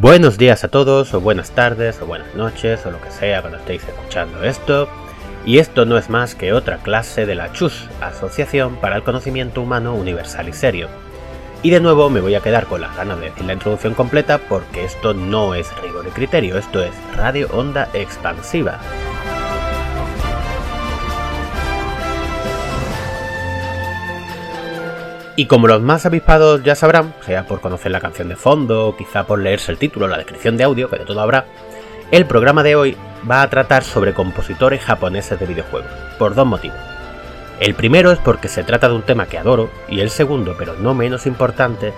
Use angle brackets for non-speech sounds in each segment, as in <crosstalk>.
Buenos días a todos, o buenas tardes, o buenas noches, o lo que sea cuando estéis escuchando esto. Y esto no es más que otra clase de la CHUS, Asociación para el Conocimiento Humano Universal y Serio. Y de nuevo me voy a quedar con las ganas de decir la introducción completa porque esto no es rigor y criterio, esto es radio onda expansiva. Y como los más avispados ya sabrán, sea por conocer la canción de fondo, o quizá por leerse el título o la descripción de audio, que de todo habrá, el programa de hoy va a tratar sobre compositores japoneses de videojuegos, por dos motivos. El primero es porque se trata de un tema que adoro, y el segundo, pero no menos importante,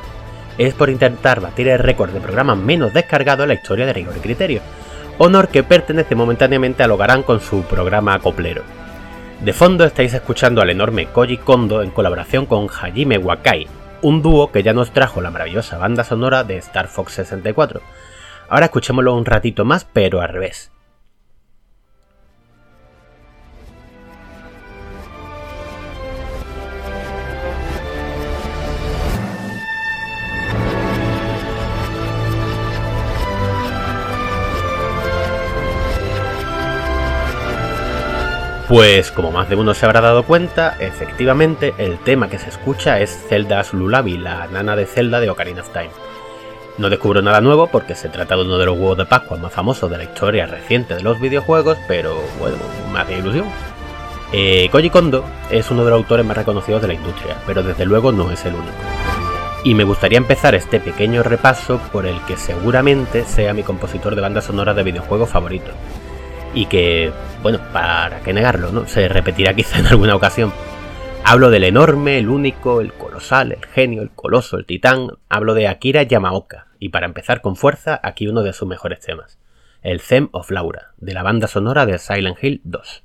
es por intentar batir el récord de programa menos descargado en la historia de Rigor y Criterio, honor que pertenece momentáneamente a Logarán con su programa acoplero. De fondo estáis escuchando al enorme Koji Kondo en colaboración con Hajime Wakai, un dúo que ya nos trajo la maravillosa banda sonora de Star Fox 64. Ahora escuchémoslo un ratito más, pero al revés. Pues como más de uno se habrá dado cuenta, efectivamente el tema que se escucha es Zelda's Lullaby, la nana de Zelda de Ocarina of Time. No descubro nada nuevo porque se trata de uno de los huevos de Pascua más famosos de la historia reciente de los videojuegos, pero bueno, más de ilusión. Eh, Koji Kondo es uno de los autores más reconocidos de la industria, pero desde luego no es el único. Y me gustaría empezar este pequeño repaso por el que seguramente sea mi compositor de banda sonora de videojuegos favorito, y que, bueno, para qué negarlo, ¿no? Se repetirá quizá en alguna ocasión. Hablo del enorme, el único, el colosal, el genio, el coloso, el titán. Hablo de Akira Yamaoka. Y para empezar con fuerza, aquí uno de sus mejores temas. El Theme of Laura, de la banda sonora de Silent Hill 2.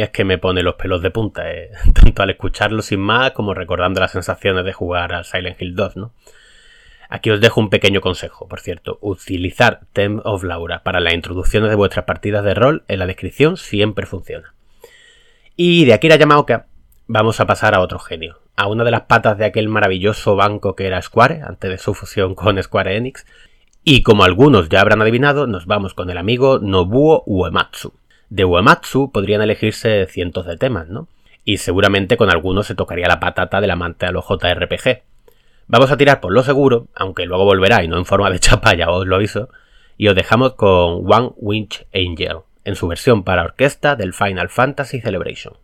Es que me pone los pelos de punta, eh, <laughs> tanto al escucharlo sin más como recordando las sensaciones de jugar a Silent Hill 2, ¿no? Aquí os dejo un pequeño consejo, por cierto, utilizar Theme of Laura para las introducciones de vuestras partidas de rol en la descripción siempre funciona. Y de Akira Yamaoka vamos a pasar a otro genio, a una de las patas de aquel maravilloso banco que era Square, antes de su fusión con Square Enix, y como algunos ya habrán adivinado, nos vamos con el amigo Nobuo Uematsu. De Uematsu podrían elegirse cientos de temas, ¿no? Y seguramente con algunos se tocaría la patata del amante a los JRPG. Vamos a tirar por lo seguro, aunque luego volverá y no en forma de <laughs> chapa, ya os lo aviso, y os dejamos con One Winch Angel, en su versión para orquesta del Final Fantasy Celebration.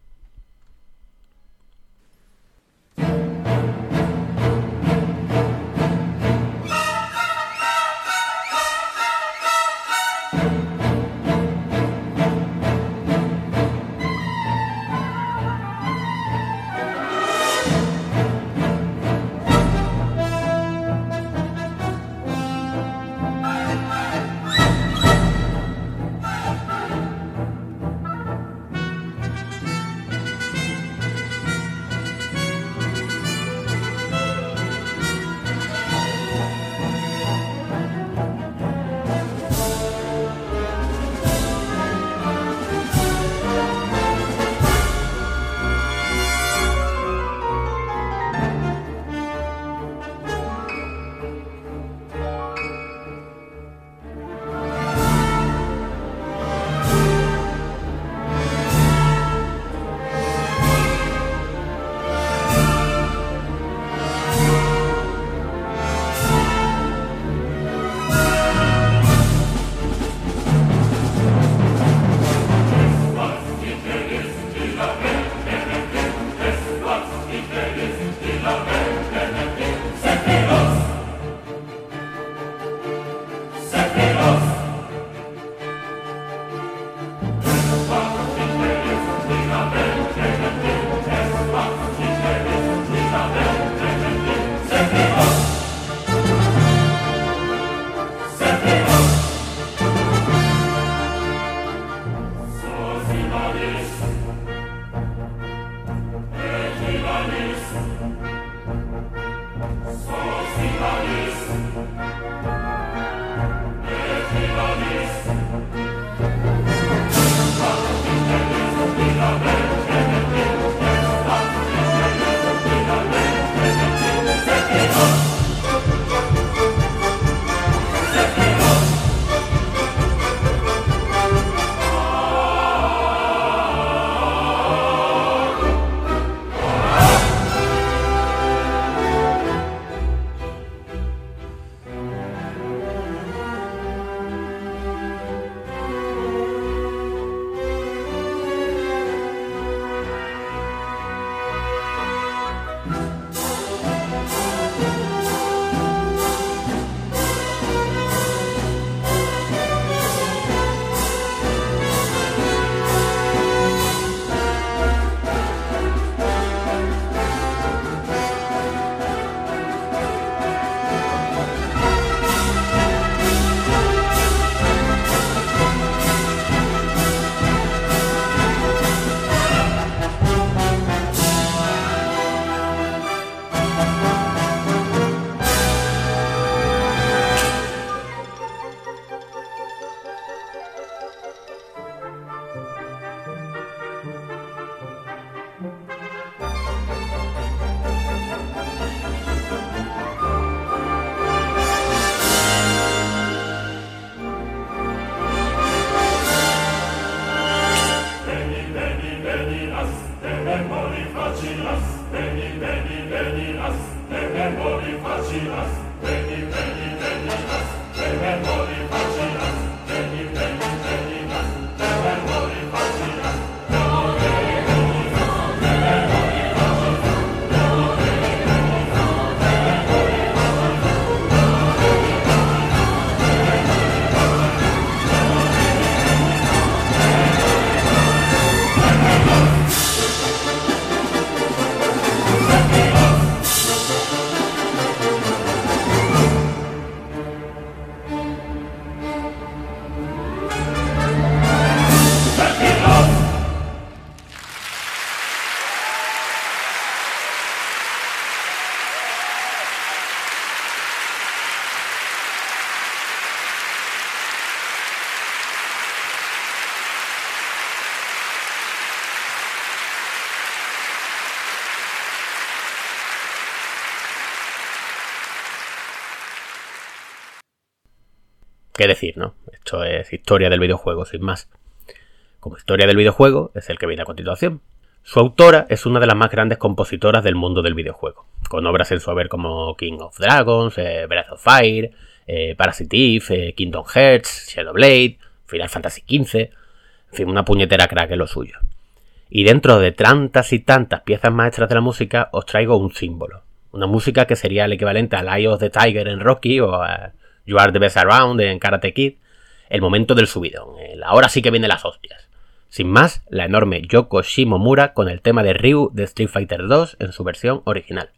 ¿Qué decir, no? Esto es historia del videojuego, sin más. Como historia del videojuego es el que viene a continuación. Su autora es una de las más grandes compositoras del mundo del videojuego, con obras en su haber como King of Dragons, eh, Breath of Fire, eh, Parasite Eve, eh, Kingdom Hearts, Shadowblade, Final Fantasy XV, en fin, una puñetera crack en lo suyo. Y dentro de tantas y tantas piezas maestras de la música, os traigo un símbolo. Una música que sería el equivalente al Eye of the Tiger en Rocky o a You Are the Best Around en Karate Kid. El momento del subidón. ahora sí que vienen las hostias. Sin más, la enorme Yoko Shimomura con el tema de Ryu de Street Fighter 2 en su versión original.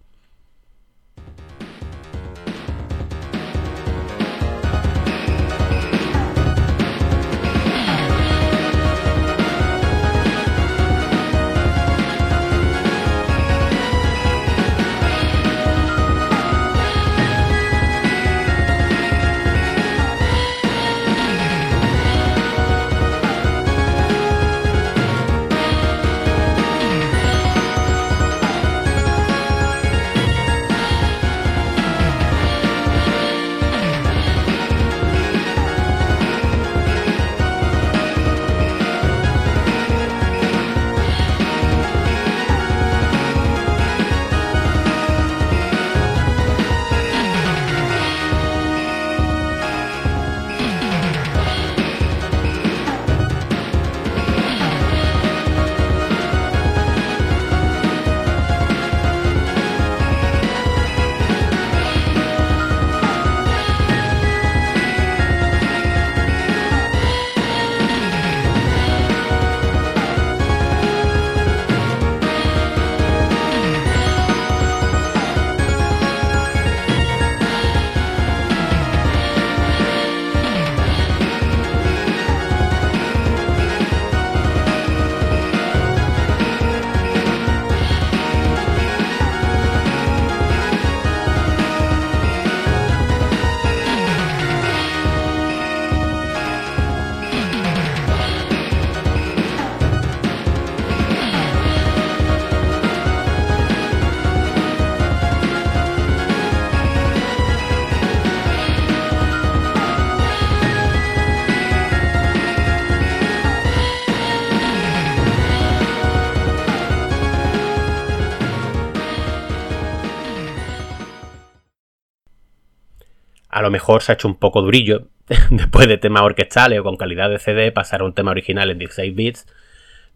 Lo mejor se ha hecho un poco durillo, <laughs> después de temas orquestales o con calidad de CD, pasar a un tema original en 16 bits,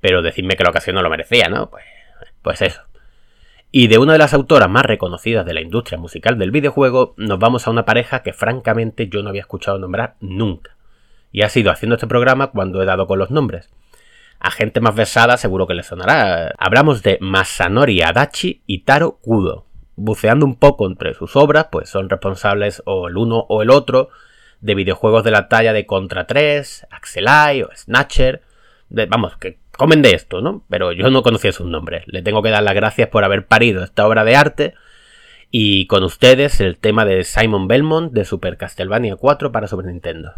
pero decidme que la ocasión no lo merecía, ¿no? Pues, pues eso. Y de una de las autoras más reconocidas de la industria musical del videojuego, nos vamos a una pareja que francamente yo no había escuchado nombrar nunca. Y ha sido haciendo este programa cuando he dado con los nombres. A gente más versada seguro que le sonará. Hablamos de Masanori Adachi y Taro Kudo, buceando un poco entre sus obras, pues son responsables o el uno o el otro de videojuegos de la talla de Contra 3, Axelai o Snatcher. vamos, que comen de esto, ¿no? Pero yo no conocía sus nombres. Le tengo que dar las gracias por haber parido esta obra de arte. Y con ustedes el tema de Simon Belmont de Super Castlevania 4 para Super Nintendo.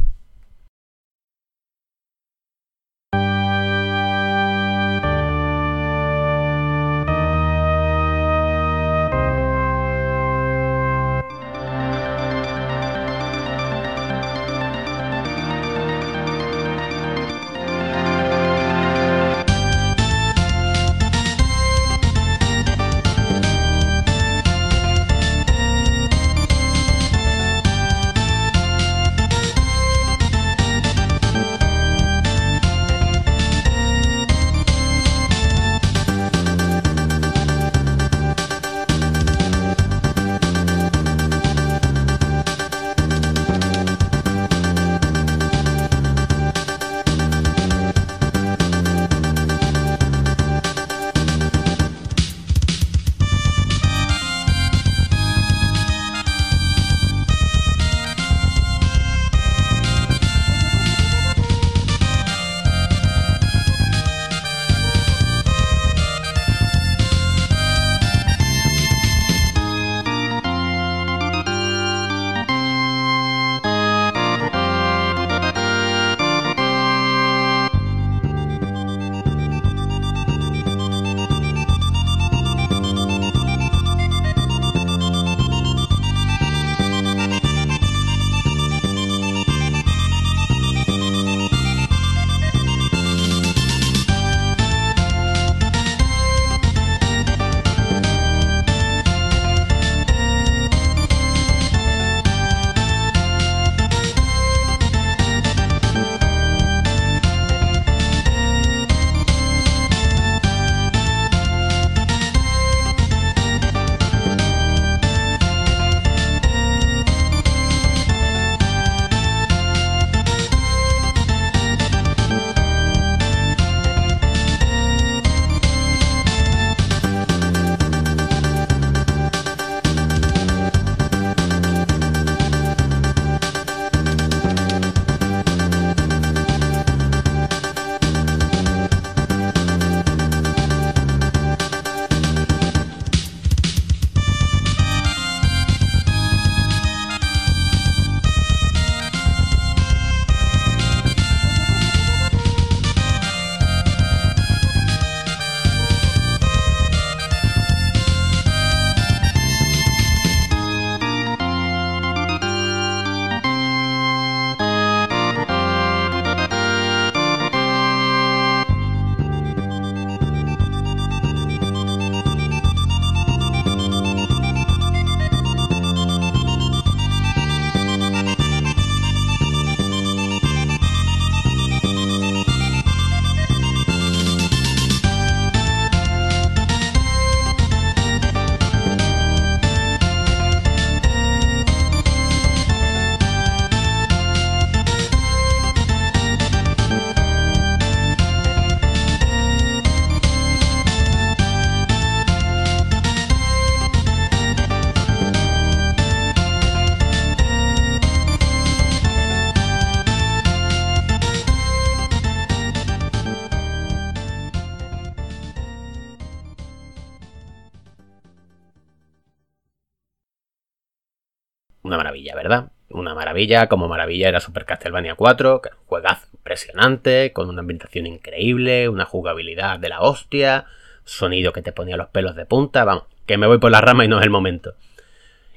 Una maravilla, ¿verdad? Una maravilla, como maravilla era Super Castlevania 4, que es un juegazo impresionante, con una ambientación increíble, una jugabilidad de la hostia, sonido que te ponía los pelos de punta, vamos, que me voy por la rama y no es el momento.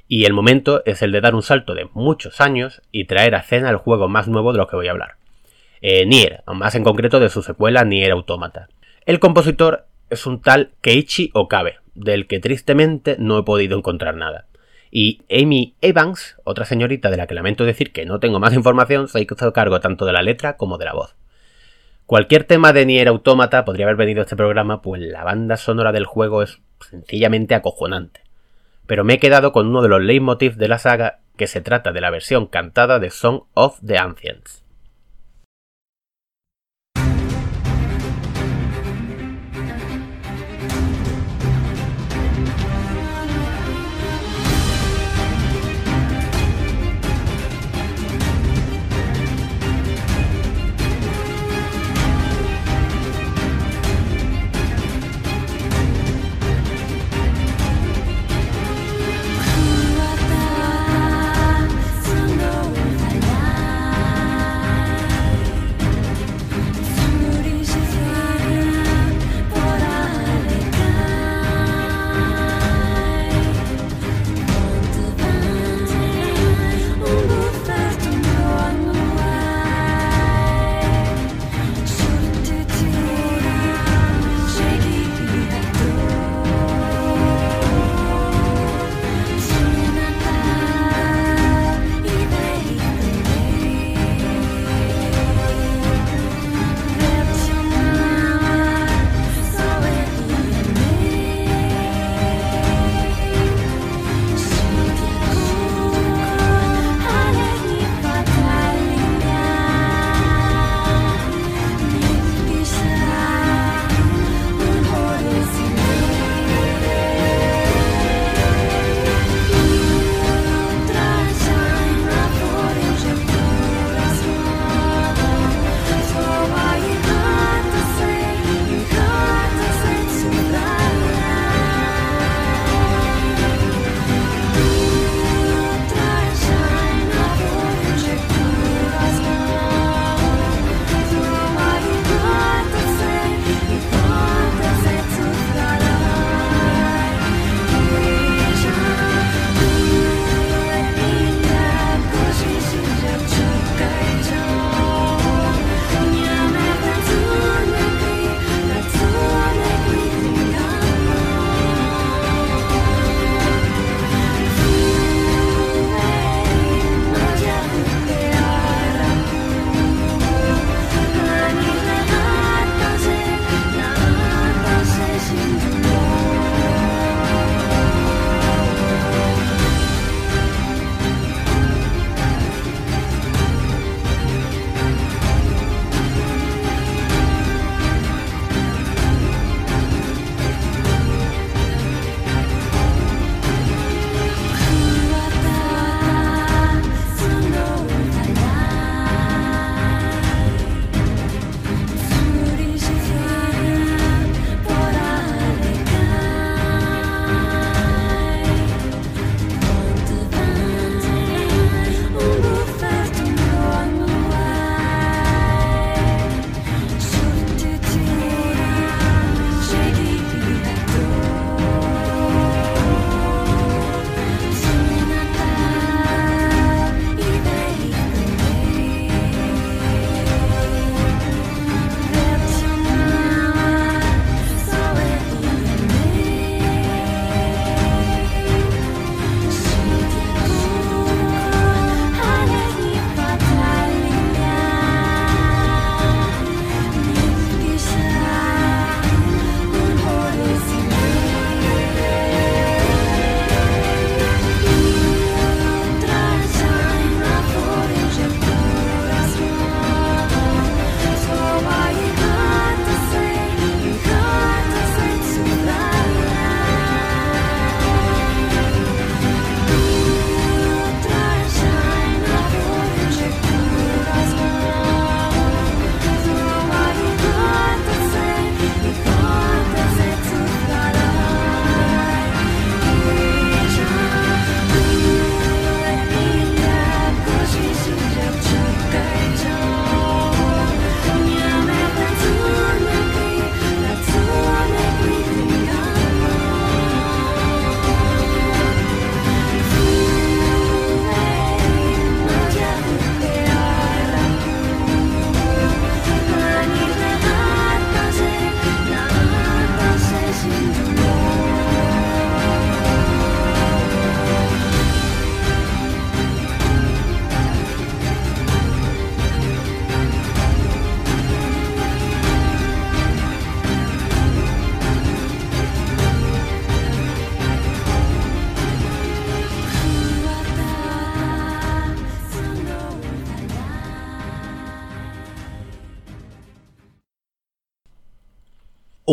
Y el momento es el de dar un salto de muchos años y traer a escena el juego más nuevo de lo que voy a hablar. Eh, Nier, más en concreto de su secuela Nier Automata. El compositor es un tal Keiichi Okabe, del que tristemente no he podido encontrar nada. Y Amy Evans, otra señorita de la que lamento decir que no tengo más <laughs> información, se hizo cargo tanto de la letra como de la voz. Cualquier tema de Nier Automata podría haber venido a este programa, pues la banda sonora del juego es sencillamente acojonante. Pero me he quedado con uno de los leitmotivs de la saga, que se trata de la versión cantada de Song of the Ancients.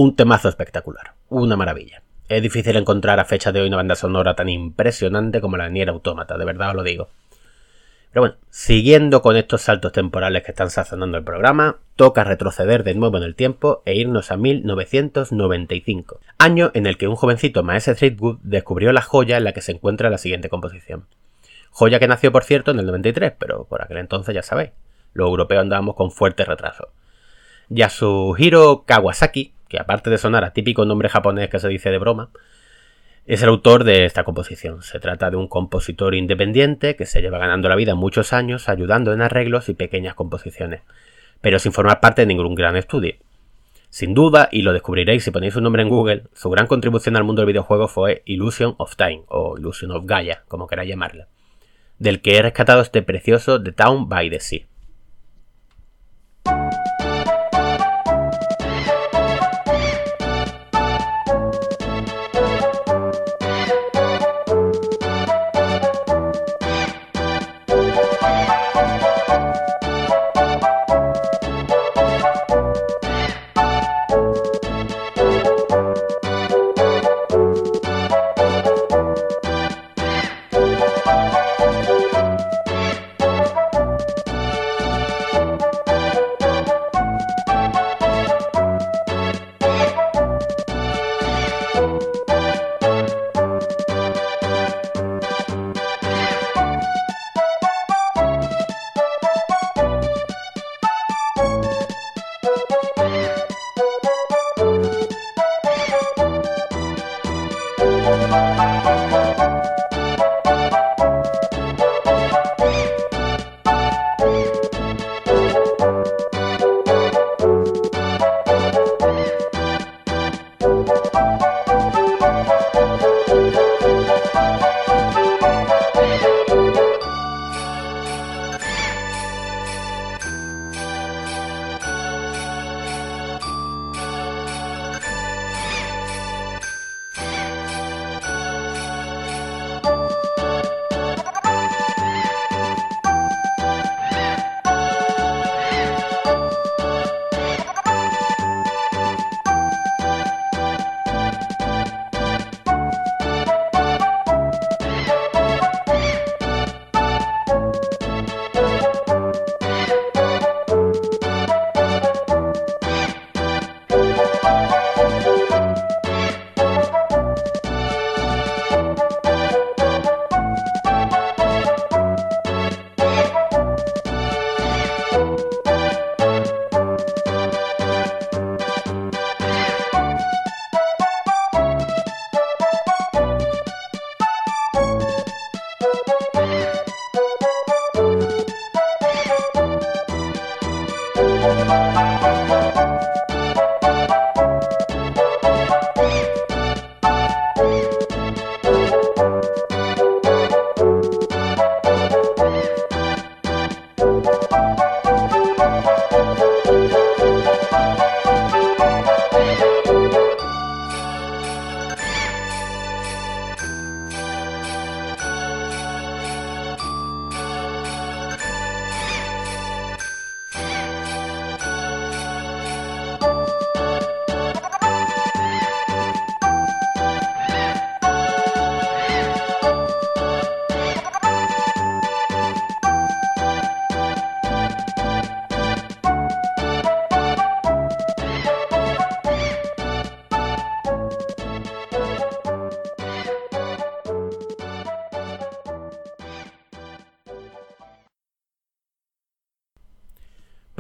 Un temazo espectacular, una maravilla. Es difícil encontrar a fecha de hoy una banda sonora tan impresionante como la Nier Automata, de verdad os lo digo. Pero bueno, siguiendo con estos saltos temporales que están sazonando el programa, toca retroceder de nuevo en el tiempo e irnos a 1995, año en el que un jovencito Maese Threadwood descubrió la joya en la que se encuentra la siguiente composición. Joya que nació, por cierto, en el 93, pero por aquel entonces ya sabéis, los europeos andábamos con fuerte retraso. Yasuhiro Kawasaki, que aparte de sonar a típico nombre japonés que se dice de broma, es el autor de esta composición. Se trata de un compositor independiente que se lleva ganando la vida muchos años ayudando en arreglos y pequeñas composiciones, pero sin formar parte de ningún gran estudio. Sin duda, y lo descubriréis si ponéis su nombre en Google, su gran contribución al mundo del videojuego fue Illusion of Time, o Illusion of Gaia, como queráis llamarla, del que he rescatado este precioso The Town by the Sea.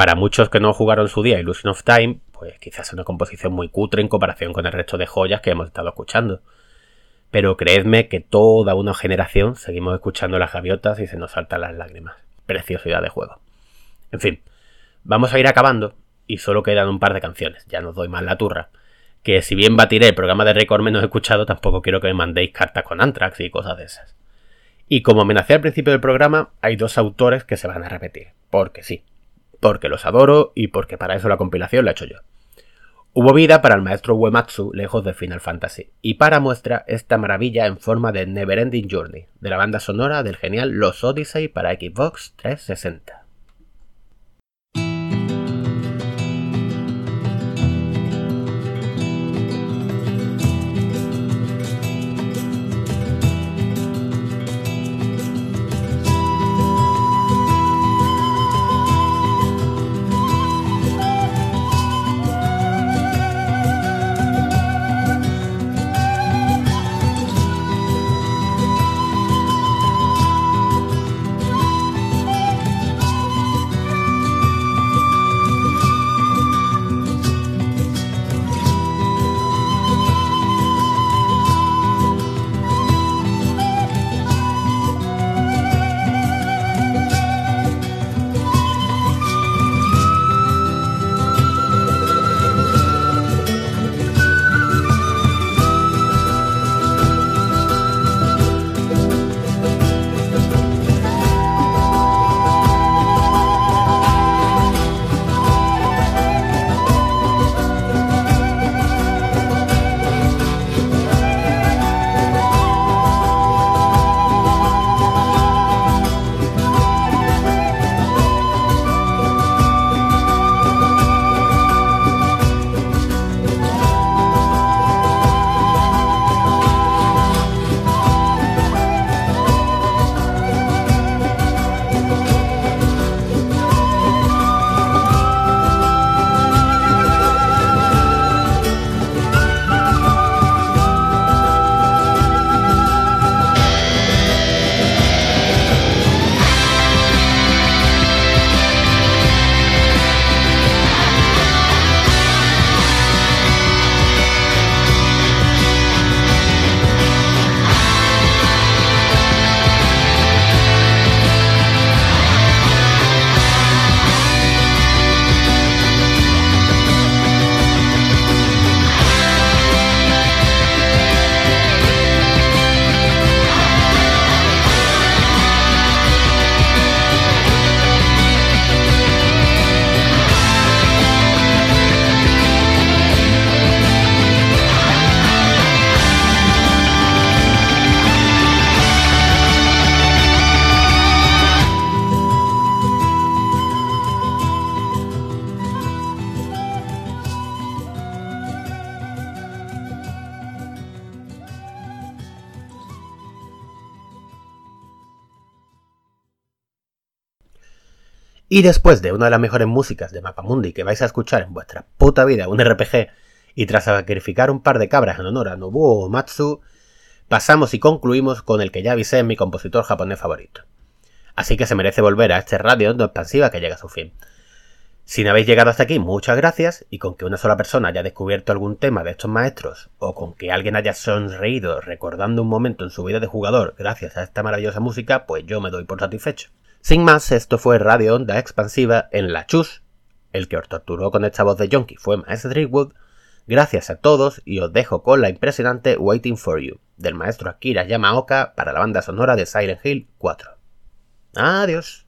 Para muchos que no jugaron su día Illusion of Time, pues quizás es una composición muy cutre en comparación con el resto de joyas que hemos estado escuchando. Pero creedme que toda una generación seguimos escuchando las gaviotas y se nos saltan las lágrimas. Preciosidad de juego. En fin, vamos a ir acabando y solo quedan un par de canciones, ya no doy más la turra. Que si bien batiré el programa de récord menos escuchado, tampoco quiero que me mandéis cartas con Antrax y cosas de esas. Y como amenacé al principio del programa, hay dos autores que se van a repetir, porque sí, porque los adoro y porque para eso la compilación la he hecho yo. Hubo vida para el maestro Uematsu lejos de Final Fantasy, y para muestra esta maravilla en forma de Neverending Journey, de la banda sonora del genial Los Odyssey para Xbox 360. Y después de una de las mejores músicas de Mapamundi que vais a escuchar en vuestra puta vida, un RPG, y tras sacrificar un par de cabras en honor a Nobuo Matsu, pasamos y concluimos con el que ya avisé en mi compositor japonés favorito. Así que se merece volver a este radio no expansiva que llega a su fin. Si no habéis llegado hasta aquí, muchas gracias, y con que una sola persona haya descubierto algún tema de estos maestros, o con que alguien haya sonreído recordando un momento en su vida de jugador gracias a esta maravillosa música, pues yo me doy por satisfecho. Sin más, esto fue Radio Onda Expansiva en La Chus. El que os torturó con esta voz de Jonky fue Maestro Driftwood. Gracias a todos y os dejo con la impresionante Waiting for You del maestro Akira Yamaoka para la banda sonora de Silent Hill 4. Adiós.